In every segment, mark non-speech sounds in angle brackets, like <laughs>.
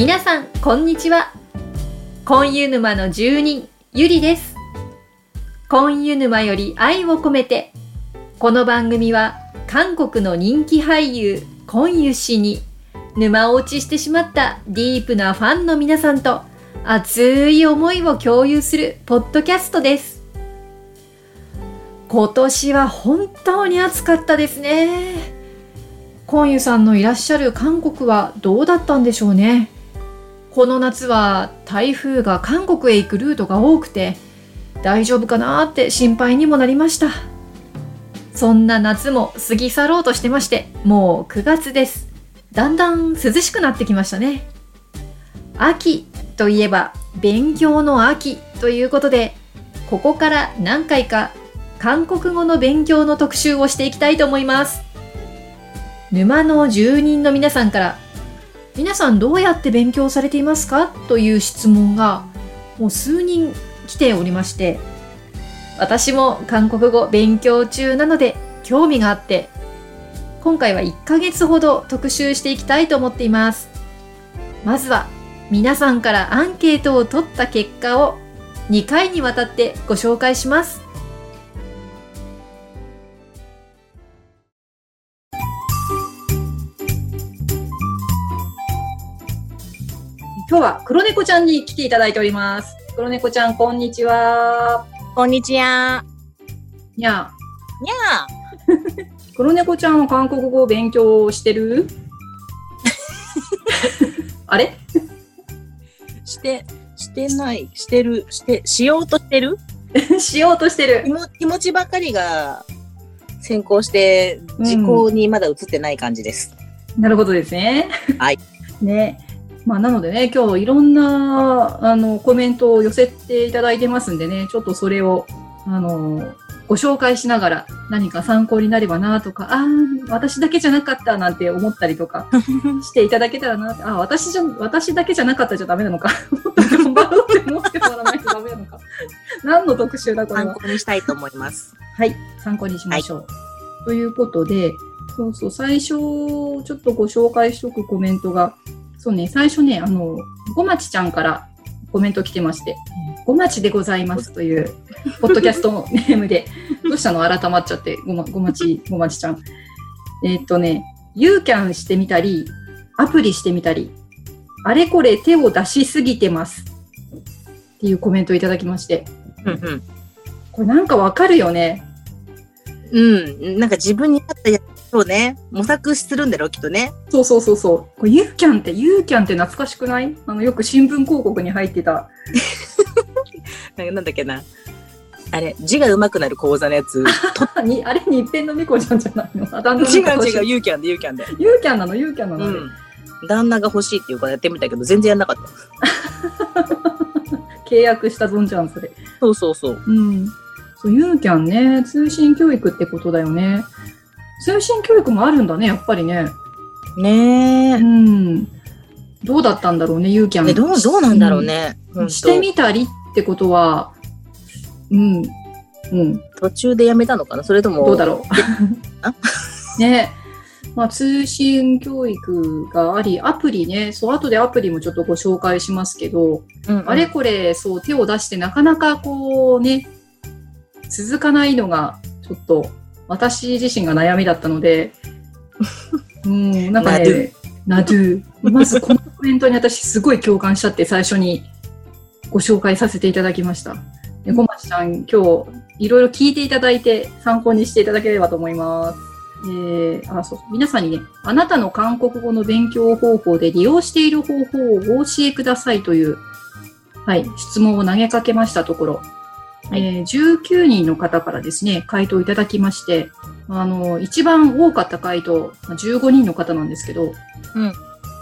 皆さんこんにちは。婚湯沼の住人ゆりです。婚湯沼より愛を込めてこの番組は韓国の人気俳優コンユ氏に沼落ちしてしまったディープなファンの皆さんと熱い思いを共有するポッドキャストです。今年は本当に暑かったですね。コンユさんのいらっしゃる韓国はどうだったんでしょうね。この夏は台風が韓国へ行くルートが多くて大丈夫かなって心配にもなりました。そんな夏も過ぎ去ろうとしてましてもう9月です。だんだん涼しくなってきましたね。秋といえば勉強の秋ということでここから何回か韓国語の勉強の特集をしていきたいと思います。沼の住人の皆さんから皆さんどうやって勉強されていますか？という質問がもう数人来ておりまして私も韓国語勉強中なので興味があって今回は1ヶ月ほど特集していきたいと思っています。まずは皆さんからアンケートを取った結果を2回にわたってご紹介します。今日は黒猫ちゃんに来ていただいております黒猫ちゃんこんにちはこんにちは。にゃにゃ <laughs> 黒猫ちゃんは韓国語を勉強してる？<laughs> あれ？ーして、してない、してる、して、しようとしてる？<laughs> しようとしてる気。も気持ちばかりが先行して、うん時効にまだ移ってない感じです。なるほどですね。はい。ね。まあ、なのでね、今日いろんな、あの、コメントを寄せていただいてますんでね、ちょっとそれを、あの、ご紹介しながら何か参考になればなとか、ああ、私だけじゃなかったなんて思ったりとか <laughs> していただけたらなああ、私じゃ、私だけじゃなかったじゃダメなのか。もっと頑張ろうって思ってもらわないとダメなのか。何の特集だこれは。参考にしたいと思います。はい、参考にしましょう。ということで、そうそう、最初、ちょっとご紹介しとくコメントが、そうね、最初ね、あの、ごまちちゃんからコメント来てまして、ごまちでございますという、ポッドキャストのネームで、どうしたの？改まっちゃって、ごま、ごまち、ごまちちゃん。えーっとね、ユーキャンしてみたり、アプリしてみたり、あれこれ手を出しすぎてます。っていうコメントをいただきまして、うんこれなんかわかるよね。うん。うん。なんか自分に合ったやつをね、模索するんだろう、きっとね。そうそうそうそう。これユーキャンって、ユーキャンって懐かしくない？あの、よく新聞広告に入ってた。<laughs> なんだっけな。あれ、字が上手くなる講座のやつ。<laughs> にあれ、日編のみこちゃんじゃないの？違う違う、ユーキャンで、ユーキャンで。ユーキャンなの、ユーキャンなの、うん。旦那が欲しいっていうからやってみたけど、全然やんなかった。<laughs> 契約したぞんじゃん、それ。そうそうそう。うん。そう、ユーキャンね、通信教育ってことだよね。通信教育もあるんだね、やっぱりね。ねえ。うん。どうだったんだろうね、ユーキャン。ねどう、どうなんだろうね。ほんとしてみたりってことは、うん。うん。途中でやめたのかな？それとも。どうだろあ？う。<laughs> ね。まあ、通信教育があり、アプリね、そう、後でアプリもちょっとご紹介しますけど、うんうんあれこれ、そう、手を出してなかなかこうね、続かないのが、ちょっと、私自身が悩みだったので、<laughs> うん、なんかね、ナドゥ。まずこのコメントに私すごい共感しちゃって、最初にご紹介させていただきました。で小町さん、今日、いろいろ聞いていただいて、参考にしていただければと思います。えー、あ、そうそう。皆さんにね、あなたの韓国語の勉強方法で利用している方法をお教えくださいという、はい、質問を投げかけましたところ、はいえー19人の方からですね、回答いただきまして、あの、一番多かった回答、まあ15人の方なんですけど、うん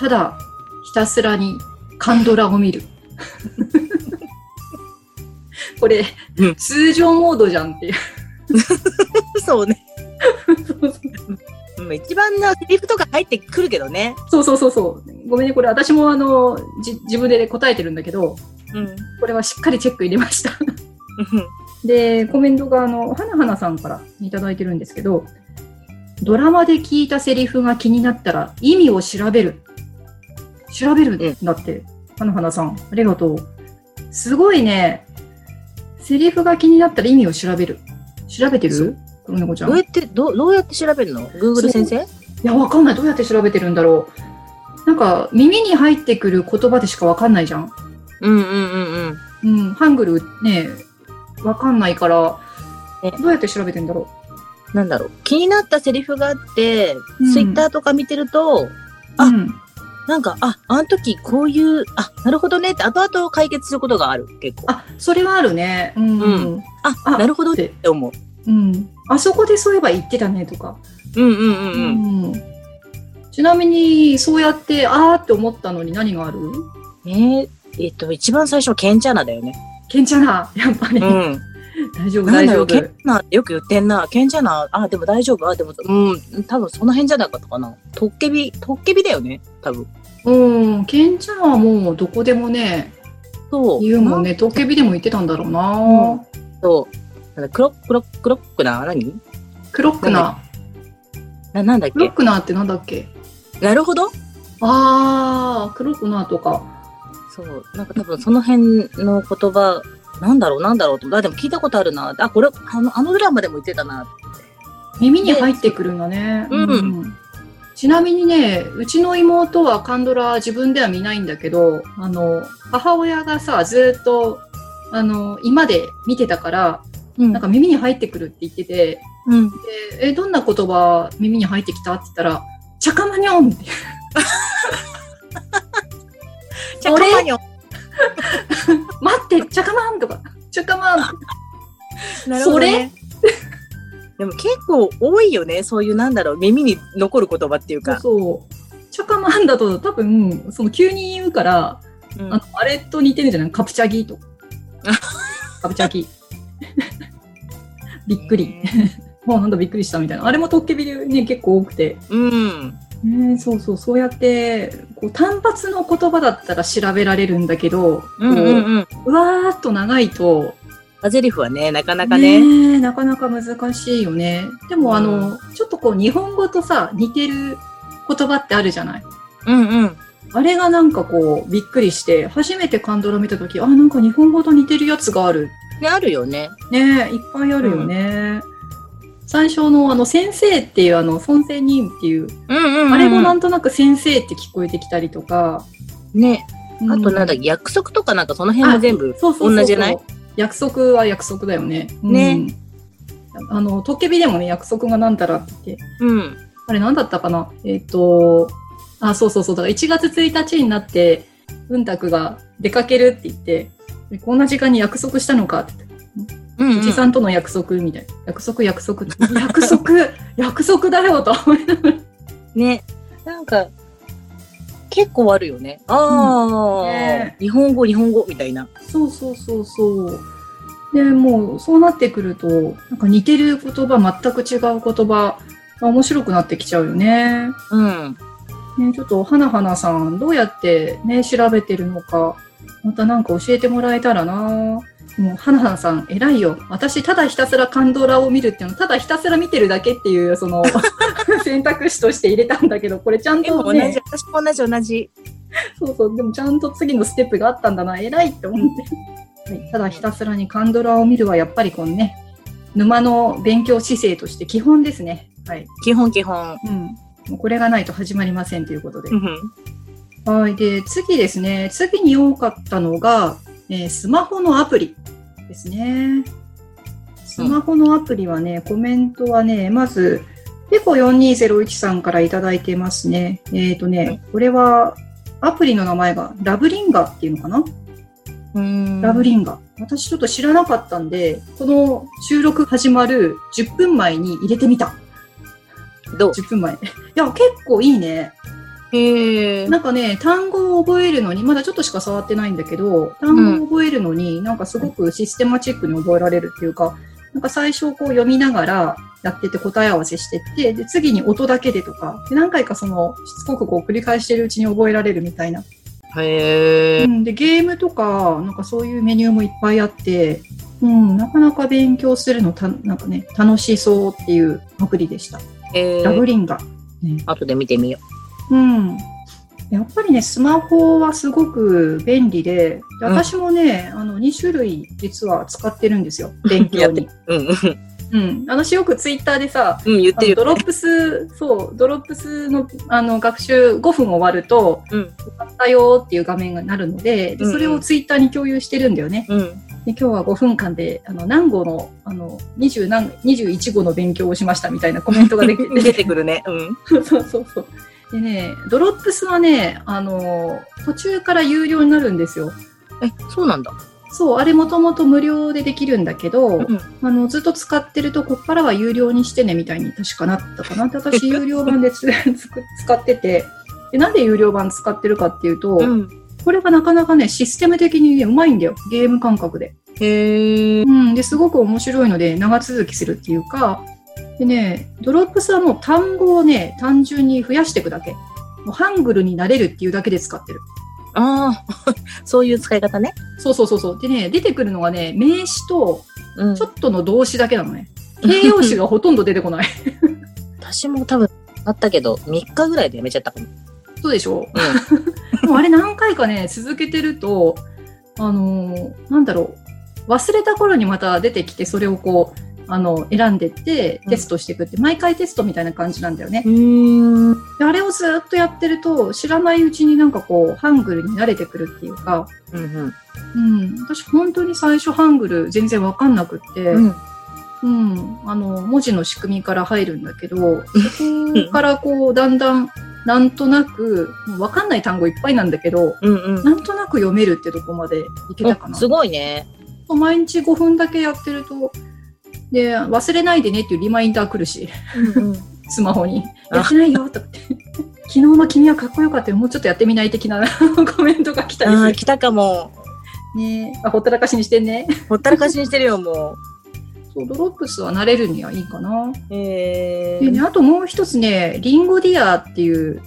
ただ、ひたすらにカンドラを見る。<laughs> これ、うん通常モードじゃんっていう。<laughs> そうね。うん一番なセリフとか入ってくるけどね。そうそうそうそう。ごめんね、これ私もあの、じ自分で答えてるんだけど、うん。これはしっかりチェック入れました。で、コメントがあの、はなはなさんからいただいてるんですけど、ドラマで聞いたセリフが気になったら意味を調べる。調べるんだって。花花さん、ありがとう。すごいね。セリフが気になったら意味を調べる。調べてそる黒猫ちゃん。いどうやって、どうどうやって調べるの ?Google 先生？や、わかんない。どうやって調べてるんだろう。なんか、耳に入ってくる言葉でしかわかんないじゃん。うんうんうんうん。うん、ハングルね、わかんないから、ねどうやって調べてんだろなんだろう。気になったセリフがあって、うん Twitter とか見てると、う。あうん、なんか、あ、あの時こういう、あ、なるほどねって後々解決することがある、結構。あ、それはあるね。うん。ううん。あ、あなるほどっってて思う。うん。あそこでそういえば言ってたねとか。うんうんうんうん。うんちなみに、そうやって、あーって思ったのに何がある？えーえっと、一番最初はケンチャナだよね。ケンチャナ、やっぱり。うん。大丈夫、大丈夫ケ。ンチャナってよく言ってんな。ケンチャナ、あ、でも大丈夫。あ、でも、うん、多分その辺じゃなかったかな。トッケビ、トッケビだよね、多分。うん、ケンチャナはもうどこでもね、そう。言うもんね、トッケビでも言ってたんだろうな。うんそう。なんだクロックロッククロックな何クロックナな、なんだっー。クロッけクナーってなんだっけなるほどあー、クロックナーとか。そう。なんか多分その辺の言葉、なんだろう、なんだろうと。あ、でも聞いたことあるな。あ、これ、あの、あのドラマでも言ってたな。耳に入ってくるんだね。うんちなみにね、うちの妹はカンドラ自分では見ないんだけど、あの、母親がさ、ずっと、あの、今で見てたから、うんなんか耳に入ってくるって言ってて、うん。でえ、どんな言葉耳に入ってきた？って言ったら、チャカマニョンって。<laughs> じゃあ、カマニョ <laughs> 待って、チャカマンとか、チャカマン <laughs> なるほどね。<laughs> でも結構多いよね。そういうなんだろう、耳に残る言葉っていうか。そうそう。チャカマンだと多分、その急に言うから、うんあのあれと似てるんじゃない？カプチャギと。カプチャギ。びっくり。もうなんだびっくりしたみたいな。あれもトッケビでね、結構多くて。うん。ね、そうそう、そうやって、こう単発の言葉だったら調べられるんだけど、うんうんうん。こううわーっと長いと、アゼリフはね、なかなかね。ねえなかなか難しいよね。でも、あの、うちょっとこう日本語とさ、似てる言葉ってあるじゃない？うんうん。あれがなんかこう、びっくりして、初めてカンドラ見たとき、あ、なんか日本語と似てるやつがある。ね、あるよね。ねえいっぱいあるよね。最初のあの、先生っていうあの、孫生人っていう。あれもなんとなく先生って聞こえてきたりとか。ね。あとなんだ約束とかなんかその辺も全部同じじゃない？約束は約束だよね。ねうん。あの、トッケビでもね、約束がなんたらって言って、うん。あれ何だったかな？えっ、と、あ、そうそうそう。だから1月1日になって、うんたくが出かけるって言って、でこんな時間に約束したのかって。うん、うん。おじさんとの約束みたいな。約束、約束。約束、<laughs> 約束だよと思いながら。ね。なんか、結構あるよね。ああ、ね日本語、日本語みたいな。そうそうそうそう。で、もう、そうなってくると、なんか似てる言葉、全く違う言葉が面白くなってきちゃうよね。うん。ね、ちょっと、はなはなさん、どうやってね、調べてるのか、またなんか教えてもらえたらなもう、はなはなさん、偉いよ。私、ただひたすらカンドラを見るっていうの、ただひたすら見てるだけっていう、その、<laughs> 選択肢として入れたんだけど、これちゃんでも同じ、とね、私も同じ同じ。そうそう、でもちゃんと次のステップがあったんだな、偉いって思って。はい、ただひたすらにカンドラを見るは、やっぱりこのね、沼の勉強姿勢として基本ですね。はい。基本基本。うん。もうこれがないと始まりませんということでう。ん。はい。で、次ですね。次に多かったのが、えースマホのアプリですね。スマホのアプリはね、コメントはね、まず、ペコ4201さんからいただいてますね。えっ、とね、これは、アプリの名前がラブリンガっていうのかな、うん。ラブリンガ。私ちょっと知らなかったんで、この収録始まる10分前に入れてみた。どう？10分前。いや、結構いいね。へえ。なんかね、単語を覚えるのに、まだちょっとしか触ってないんだけど、単語を覚えるのに、なんかすごくシステマチックに覚えられるっていうか、なんか最初こう読みながらやってて答え合わせしてって、で、次に音だけでとか、で何回かその、しつこくこう繰り返してるうちに覚えられるみたいな。へえ。うん、で、ゲームとか、なんかそういうメニューもいっぱいあって、うん、なかなか勉強するのた、なんかね、楽しそうっていうアプリでした。ラブリンガ。後で見てみようん。やっぱりね、スマホはすごく便利で、で私もね、あの、2種類実は使ってるんですよ。勉強に。うんうん。うん。私よくツイッターでさ、うん、言ってるよ。あのドロップス、そう、ドロップスのあの学習5分終わると、うん。ったよっていう画面がなるので、でうんうんそれをツイッターに共有してるんだよね。うん。で今日は5分間で、あの、何語の、あの、20何、21語の勉強をしましたみたいなコメントができ <laughs> 出てくるね。うん。<laughs> そうそうそう。でね、ドロップスはね、あの、途中から有料になるんですよ。え、そうなんだ。そう、あれもともと無料でできるんだけど、うん。あの、ずっと使ってると、こっからは有料にしてね、みたいに確かなったかな。で私、<laughs> 有料版で <laughs> 使っててで、なんで有料版使ってるかっていうと、うん。これがなかなかね、システム的にね、うまいんだよ。ゲーム感覚で。へえ。うん。で、すごく面白いので、長続きするっていうか、でね、ドロップスはもう単語をね、単純に増やしていくだけ。もうハングルになれるっていうだけで使ってる。ああ、<laughs> そういう使い方ね。そうそうそうそう。でね、出てくるのがね、名詞と、うんちょっとの動詞だけなのね。形容詞がほとんど出てこない。<laughs> 私も多分あったけど、3日ぐらいでやめちゃったかも。そうでしょ？<laughs> もうあれ何回かね、続けてると、あのーなんだろう、忘れた頃にまた出てきて、それをこう、あの、選んでってうんテストしていくって、毎回テストみたいな感じなんだよね。あれをずっとやってると、知らないうちになんかこう、ハングルに慣れてくるっていうか、うん。うん、私本当に最初ハングル全然わかんなくって、うん。うん、あの、文字の仕組みから入るんだけど、そこからこう、だんだん、なんとなく、もうわかんない単語いっぱいなんだけど、うんうん。なんとなく読めるってとこまでいけたかな。おすごいね。毎日5分だけやってると、で、忘れないでねっていうリマインダー来るし、うんうん。<laughs> スマホに。あやってないよとかって。昨日の君はかっこよかったよ。もうちょっとやってみない的な <laughs> コメントが来たりす来たかも。る。ねあ、ほったらかしにしてんね。ほったらかしにしてるよ、もそう、 Drops は慣れるにはいいかな。え。でね、あともう一つね、 LingoDeer っていう、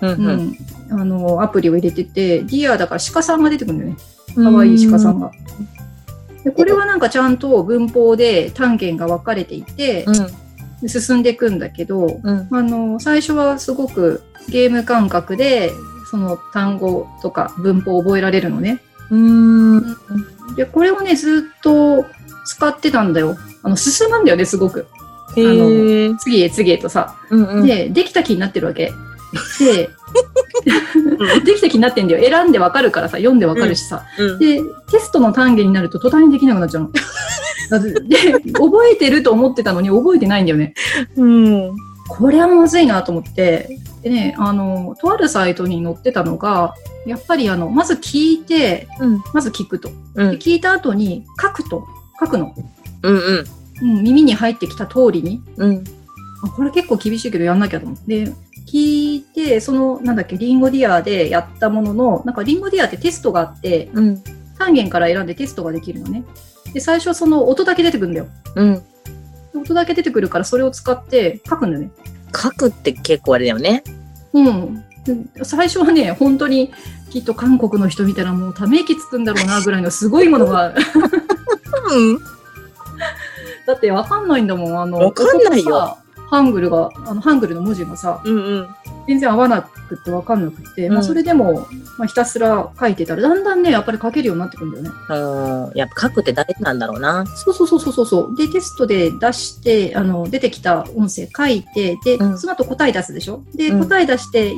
うんううん。ん、あの、アプリを入れてて、 deer だから鹿さんが出てくるんだよね。かわいい鹿さんが。でこれはなんかちゃんと文法で単元が分かれていて、で進んでいくんだけど、うん。あの、最初はすごくゲーム感覚で、その単語とか文法を覚えられるのね。うん。うん。で、これをね、ずっと使ってたんだよ。あの、進むんだよね、すごく。へえ。次へ次へとさ。うんうん。で、できた気になってるわけ。で、<laughs> できた気になってんだよ。選んでわかるからさ、読んでわかるしさ。うん。で、テストの単元になると途端にできなくなっちゃうの。<laughs> で、覚えてると思ってたのに覚えてないんだよね。うん。これはまずいなと思って、でね、あの、とあるサイトに載ってたのが、やっぱりあの、まず聞いて、うん。まず聞くと。うんで。聞いた後に書くと。書くの。うんうん。うん、耳に入ってきた通りに。うん。あこれ結構厳しいけどやんなきゃと思って。で聞いて、その、なんだっけ、リンゴディアでやったものの、なんかリンゴディアってテストがあって、うん。単元から選んでテストができるのね。で、最初その音だけ出てくるんだよ。うん。で音だけ出てくるからそれを使って書くんだよね。書くって結構あれだよね。うん。で最初はね、本当にきっと韓国の人見たらもうため息つくんだろうな <laughs> ぐらいのすごいものが、うん。<laughs> だってわかんないんだもん。あの、わかんないよハングルが、あの、ハングルの文字がさ、うんうん。全然合わなくってわかんなくって、まあうんそれでも、まあひたすら書いてたら、だんだんね、やっぱり書けるようになってくるんだよね。うん。やっぱ書くって大事なんだろうな。そうそうそうそうそう。で、テストで出して、あの、出てきた音声書いて、で、うんその後答え出すでしょ？で、うん答え出して、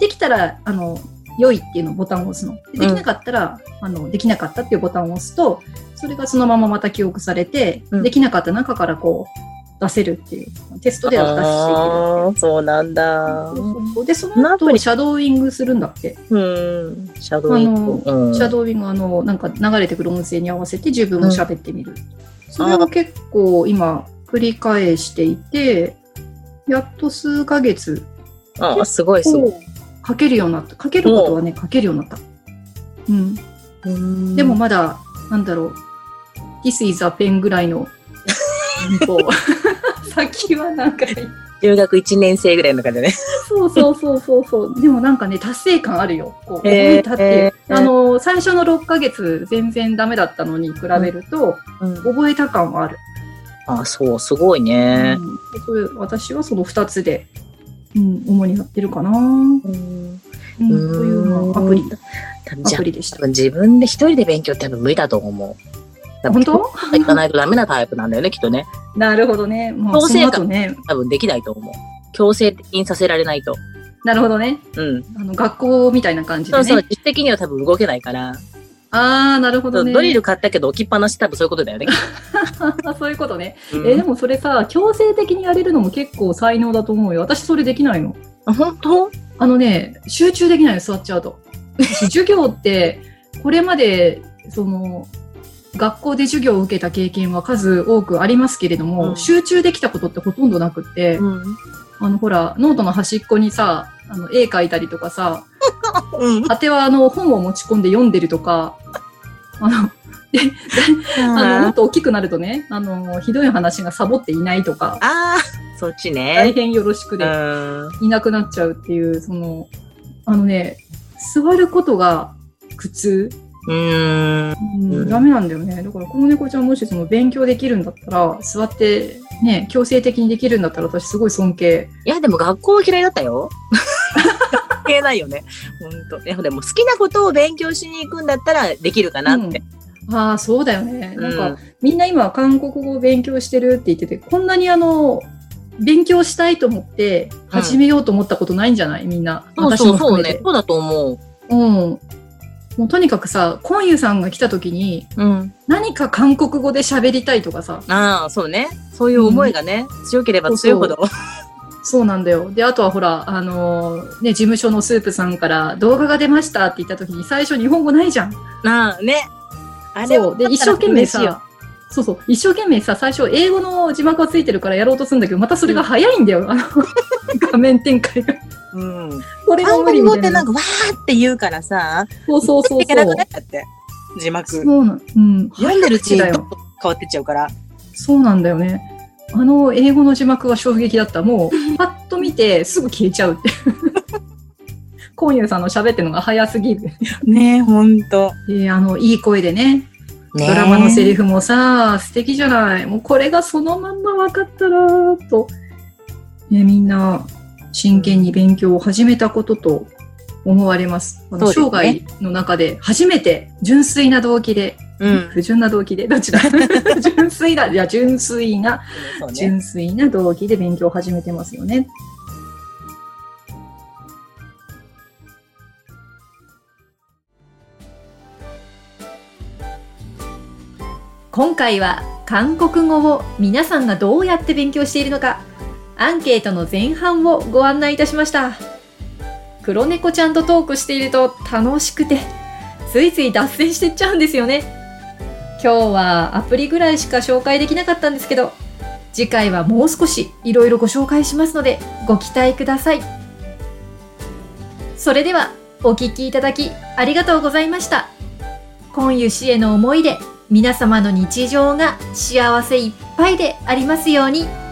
できたら、あの、良いっていうのボタンを押すの。でできなかったら、あの、できなかったっていうボタンを押すと、それがそのまままた記憶されて、うんできなかった中からこう、出せるっていう、テストでは出していけるそうなんだ。そうそうそうで、そその後にシャドーイングするんだっけ？うん。シャドウイング。うん。シャドーイング、あの、なんか流れてくる音声に合わせて自分も喋ってみる。それを結構今繰り返していて、やっと数ヶ月ああ、すごいすごい。を書けるようになった。書けることはね、書けるようになった。うん。うんでも、まだ、なんだろう、This is a pen ぐらいの文法。<laughs> 先はなんか、中学1年生ぐらいの感じだね。そうそうそうそうそう。でもなんかね、達成感あるよ。こう、覚えたっていう。へーあの、最初の6ヶ月全然ダメだったのに比べると、うん。覚えた感はある。あ、そう、すごいね。うん私はその2つで、うん、主にやってるかな。うんうん、というアプリ、アプリでした自分で一人で勉強って多分無理だと思う。本当？行かないとダメなタイプなんだよね、きっとね。なるほどね。まあ、そ強制感ね。多分できないと思う。強制的にさせられないと。なるほどね。うん。あの、学校みたいな感じでね。そうそう、実的には多分動けないから。ああ、なるほどね。ドリル買ったけど置きっぱなし多分そういうことだよね。<laughs> そういうことね。うんえーでもそれさ、強制的にやれるのも結構才能だと思うよ。私それできないの。あ本当？あのね、集中できないの、座っちゃうと。私授業って、これまで、その、学校で授業を受けた経験は数多くありますけれども、うん集中できたことってほとんどなくって、うん。あの、ほら、ノートの端っこにさ、あの、絵描いたりとかさ、<laughs> うん。果てはあの、本を持ち込んで読んでるとか、あの、であの、もっあと大きくなるとね、あの、ひどい話がサボっていないとか、あー、そっちね。大変よろしくうでん。いなくなっちゃうっていう、その、あのね、座ることが苦痛、うーん。うんうんダメなんだよね。だから、この猫ちゃんもしその勉強できるんだったら、座ってね、強制的にできるんだったら私すごい尊敬。いや、でも学校は嫌いだったよ。関係ないよね。ほんと。いや、でも好きなことを勉強しに行くんだったらできるかなって。ああ、そうだよね。なんか、うんみんな今韓国語を勉強してるって言ってて、こんなにあの、勉強したいと思って始めようと思ったことないんじゃない？みんな。そう私そうそう。ねそうだと思う。うん。もうとにかくさ、コンユさんが来た時に、うん。何か韓国語で喋りたいとかさ、ああ、そうね。そういう思いがね、強ければ強いほど。そうなんだよ。で、あとはほら、あのーね、事務所のスープさんから動画が出ましたって言った時に最初日本語ないじゃん。ああ、ね。あそう。で、一生懸命さ、そうそう、一生懸命さ、最初英語の字幕がついてるからやろうとするんだけど、またそれが早いんだよ。あの、<laughs> 画面展開が。うん。これが韓無理みたいな国語ってなん。かわーって言うからさ、そうそうそうそういけなくな。っちゃって。字幕。そうなん、うん。読んでるうちに変わってっちゃうから。そうなんだよね。あの英語の字幕は衝撃だった。もう、<laughs> パッと見てすぐ消えちゃうって。<laughs> コンユさんの喋ってるのが早すぎる。ねえ、ほんと。で、あの、いい声でね、ねドラマのセリフもさ、素敵じゃない。もうこれがそのまんま分かったら、と、ね、みんな真剣に勉強を始めたことと思われます。あの生涯の中で初めて純粋な動機で、うん。不純な動機で、どっちだ <laughs> 純粋な、いや、純粋な、ね。純粋な動機で勉強を始めてますよね。今回は韓国語を皆さんがどうやって勉強しているのかアンケートの前半をご案内いたしました。黒猫ちゃんとトークしていると楽しくてついつい脱線してっちゃうんですよね。今日はアプリぐらいしか紹介できなかったんですけど次回はもう少しいろいろご紹介しますのでご期待ください。それではお聞きいただきありがとうございました。今湯氏への思いで皆様の日常が幸せいっぱいでありますように。